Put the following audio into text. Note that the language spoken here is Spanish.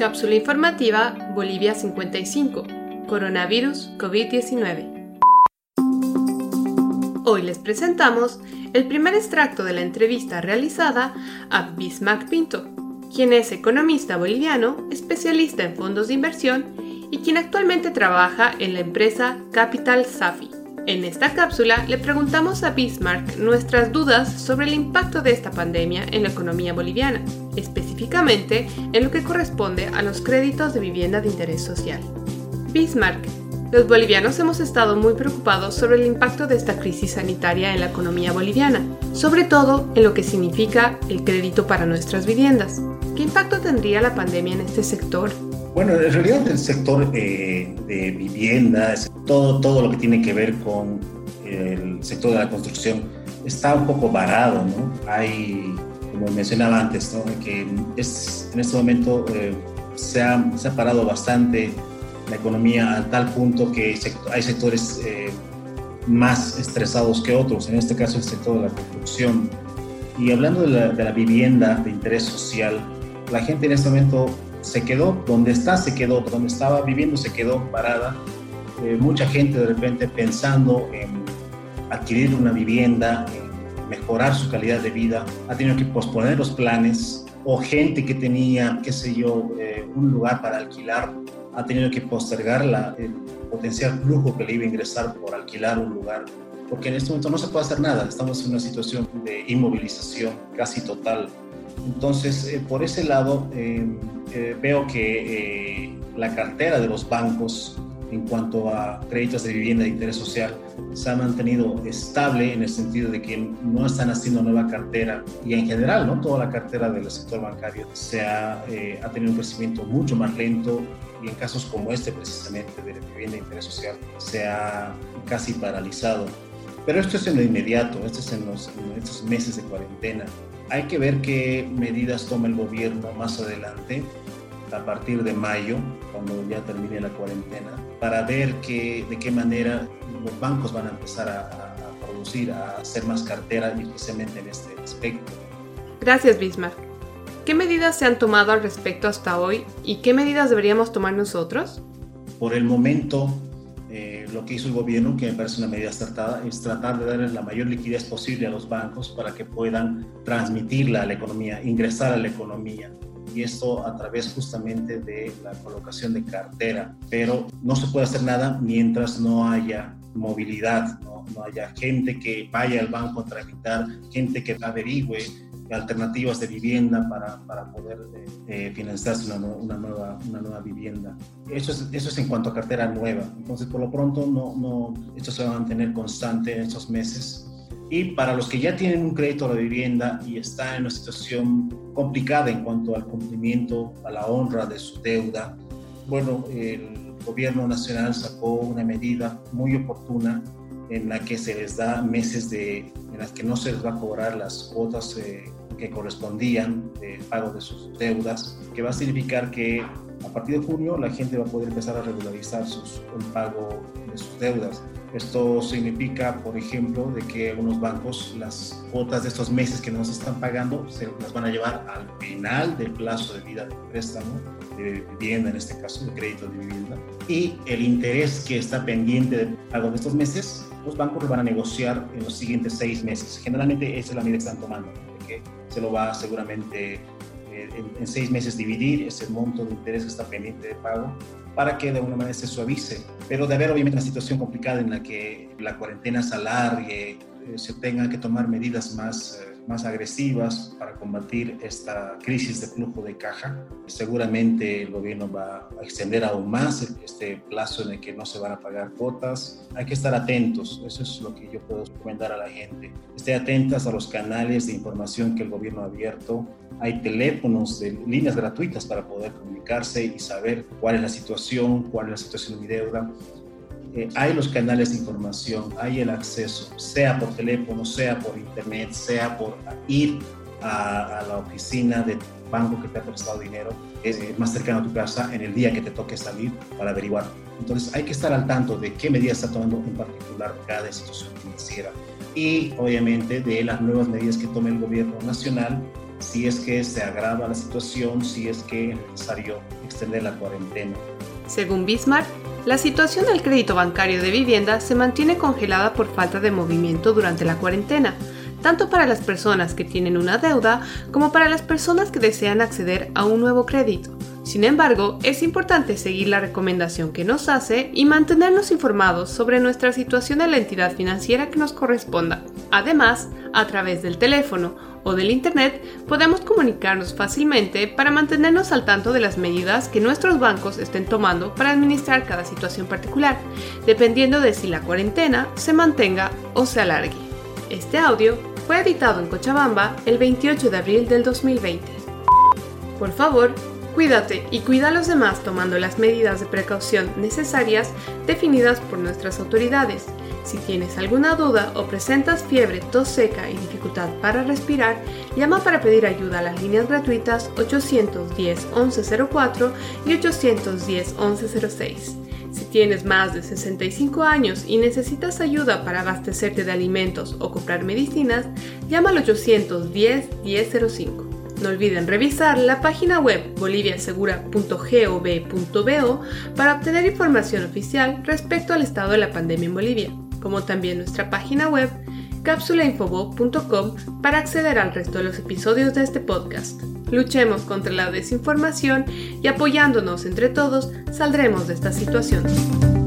Cápsula informativa Bolivia 55. Coronavirus COVID-19. Hoy les presentamos el primer extracto de la entrevista realizada a Bismarck Pinto, quien es economista boliviano, especialista en fondos de inversión y quien actualmente trabaja en la empresa Capital Safi. En esta cápsula le preguntamos a Bismarck nuestras dudas sobre el impacto de esta pandemia en la economía boliviana, específicamente en lo que corresponde a los créditos de vivienda de interés social. Bismarck, los bolivianos hemos estado muy preocupados sobre el impacto de esta crisis sanitaria en la economía boliviana, sobre todo en lo que significa el crédito para nuestras viviendas. ¿Qué impacto tendría la pandemia en este sector bueno, en realidad el sector eh, de viviendas, todo, todo lo que tiene que ver con el sector de la construcción está un poco varado, ¿no? Hay, como mencionaba antes, ¿no? que es, en este momento eh, se, ha, se, ha, parado bastante la economía a tal punto que hay sectores eh, más estresados que otros, en este caso el sector de la construcción. Y hablando de la, de la vivienda de interés social, la gente en este momento se quedó donde está, se quedó. Donde estaba viviendo, se quedó parada. Eh, mucha gente de repente pensando en adquirir una vivienda, en mejorar su calidad de vida, ha tenido que posponer los planes. O gente que tenía, qué sé yo, eh, un lugar para alquilar, ha tenido que postergar la, el potencial flujo que le iba a ingresar por alquilar un lugar porque en este momento no se puede hacer nada, estamos en una situación de inmovilización casi total. Entonces, eh, por ese lado, eh, eh, veo que la cartera de los bancos en cuanto a créditos de vivienda de interés social se ha mantenido estable en el sentido de que no están haciendo nueva cartera y en general no toda la cartera del sector bancario se ha, ha tenido un crecimiento mucho más lento y en casos como este precisamente de vivienda de interés social se ha casi paralizado. Pero esto es en lo inmediato, esto es en, los, en estos meses de cuarentena. Hay que ver qué medidas toma el gobierno más adelante, a partir de mayo, cuando ya termine la cuarentena, para ver que, de qué manera los bancos van a empezar a, a producir, a hacer más cartera, especialmente en este aspecto. Gracias, Bismarck. ¿Qué medidas se han tomado al respecto hasta hoy y qué medidas deberíamos tomar nosotros? Por el momento, lo que hizo el gobierno, que me parece una medida acertada, es tratar de darle la mayor liquidez posible a los bancos para que puedan transmitirla a la economía, ingresar a la economía. Y esto a través justamente de la colocación de cartera. Pero no se puede hacer nada mientras no haya movilidad, no, no haya gente que vaya al banco a tramitar, gente que averigüe alternativas de vivienda para, para poder eh, financiarse una, una, nueva, una nueva vivienda. Eso es, eso es en cuanto a cartera nueva. Entonces, por lo pronto, no, no, esto se va a mantener constante en estos meses. Y para los que ya tienen un crédito a la vivienda y están en una situación complicada en cuanto al cumplimiento, a la honra de su deuda, bueno, el gobierno nacional sacó una medida muy oportuna en la que se les da meses de, en las que no se les va a cobrar las cuotas eh, que correspondían de pago de sus deudas, que va a significar que a partir de junio la gente va a poder empezar a regularizar sus, el pago de sus deudas. Esto significa, por ejemplo, de que algunos bancos las cuotas de estos meses que no se están pagando se las van a llevar al final del plazo de vida del préstamo de vivienda, en este caso, de crédito de vivienda. Y el interés que está pendiente de pago de estos meses, los bancos lo van a negociar en los siguientes seis meses. Generalmente esa es la medida que están tomando, que se lo va seguramente eh, en, seis meses dividir ese monto de interés que está pendiente de pago para que de alguna manera se suavice. Pero de haber obviamente una situación complicada en la que la cuarentena se alargue, eh, se tengan que tomar medidas más... Más agresivas para combatir esta crisis de flujo de caja. Seguramente el gobierno va a extender aún más este plazo en el que no se van a pagar cuotas. Hay que estar atentos, eso es lo que yo puedo recomendar a la gente. Esté atentas a los canales de información que el gobierno ha abierto. Hay teléfonos de líneas gratuitas para poder comunicarse y saber cuál es la situación, cuál es la situación de mi deuda eh, hay los canales de información, hay el acceso, sea por teléfono, sea por internet, sea por ir a, la oficina del banco que te ha prestado dinero, es eh, más cercano a tu casa en el día que te toque salir para averiguar. Entonces hay que estar al tanto de qué medidas está tomando en particular cada institución financiera y obviamente de las nuevas medidas que tome el gobierno nacional si es que se agrava la situación, si es que es necesario extender la cuarentena. Según Bismarck, la situación del crédito bancario de vivienda se mantiene congelada por falta de movimiento durante la cuarentena, tanto para las personas que tienen una deuda como para las personas que desean acceder a un nuevo crédito. Sin embargo, es importante seguir la recomendación que nos hace y mantenernos informados sobre nuestra situación en la entidad financiera que nos corresponda. Además, a través del teléfono o del Internet podemos comunicarnos fácilmente para mantenernos al tanto de las medidas que nuestros bancos estén tomando para administrar cada situación particular, dependiendo de si la cuarentena se mantenga o se alargue. Este audio fue editado en Cochabamba el 28 de abril del 2020. Por favor, Cuídate y cuida a los demás tomando las medidas de precaución necesarias definidas por nuestras autoridades. Si tienes alguna duda o presentas fiebre, tos seca y para respirar, llama para pedir ayuda a las líneas gratuitas 810 1104 y 810 1106. Si tienes más de 65 años y necesitas ayuda para abastecerte de alimentos o comprar medicinas, llama al 810 1005. No olviden revisar la página web boliviasegura.gov.bo para obtener información oficial respecto al estado de la pandemia en Bolivia como también nuestra página web cápsulainfobo.com para acceder al resto de los episodios de este podcast. Luchemos contra la desinformación y apoyándonos entre todos saldremos de esta situación.